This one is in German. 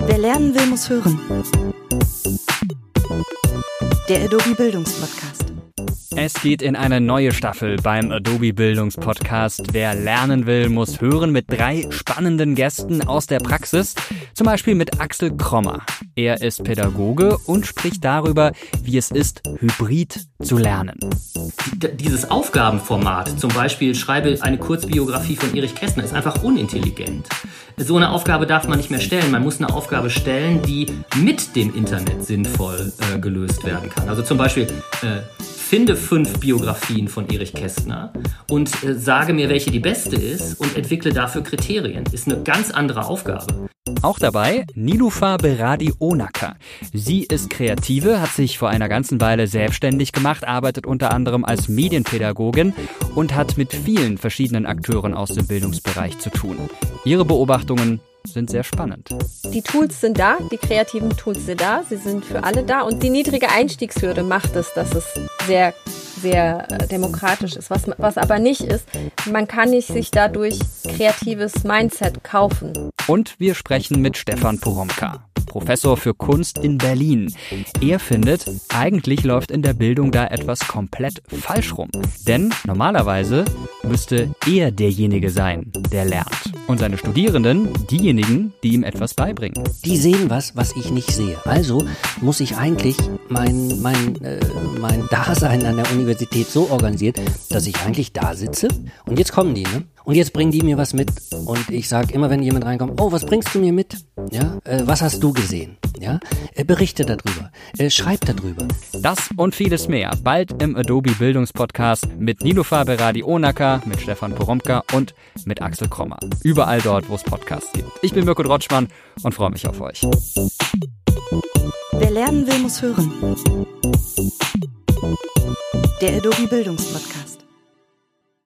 Wer lernen will, muss hören. Der Adobe Bildungspodcast. Es geht in eine neue Staffel beim Adobe Bildungspodcast. Wer lernen will, muss hören mit drei spannenden Gästen aus der Praxis. Zum Beispiel mit Axel Krommer. Er ist Pädagoge und spricht darüber, wie es ist, hybrid zu lernen. Dieses Aufgabenformat, zum Beispiel schreibe eine Kurzbiografie von Erich Kästner, ist einfach unintelligent. So eine Aufgabe darf man nicht mehr stellen. Man muss eine Aufgabe stellen, die mit dem Internet sinnvoll äh, gelöst werden kann. Also zum Beispiel äh, finde fünf Biografien von Erich Kästner und äh, sage mir, welche die beste ist und entwickle dafür Kriterien. Ist eine ganz andere Aufgabe. Auch dabei Nilufa Beradi Onaka. Sie ist Kreative, hat sich vor einer ganzen Weile selbstständig gemacht, arbeitet unter anderem als Medienpädagogin und hat mit vielen verschiedenen Akteuren aus dem Bildungsbereich zu tun. Ihre Beobachtungen sind sehr spannend. Die Tools sind da, die kreativen Tools sind da, sie sind für alle da und die niedrige Einstiegshürde macht es, dass es sehr sehr äh, demokratisch ist. Was, was aber nicht ist, man kann nicht sich dadurch kreatives Mindset kaufen. Und wir sprechen mit Stefan Poromka. Professor für Kunst in Berlin. Er findet, eigentlich läuft in der Bildung da etwas komplett falsch rum. Denn normalerweise müsste er derjenige sein, der lernt. Und seine Studierenden diejenigen, die ihm etwas beibringen. Die sehen was, was ich nicht sehe. Also muss ich eigentlich mein, mein, äh, mein Dasein an der Universität so organisiert, dass ich eigentlich da sitze. Und jetzt kommen die, ne? Und jetzt bringen die mir was mit. Und ich sage immer, wenn jemand reinkommt, oh, was bringst du mir mit? Ja, äh, was hast du gesehen? Ja, berichte darüber, äh, schreib darüber. Das und vieles mehr bald im Adobe Bildungspodcast mit Nilofa Beradi Onaka, mit Stefan Poromka und mit Axel Krommer. Überall dort, wo es Podcasts gibt. Ich bin Mirko Drotschmann und freue mich auf euch. Wer lernen will, muss hören. Der Adobe Bildungspodcast.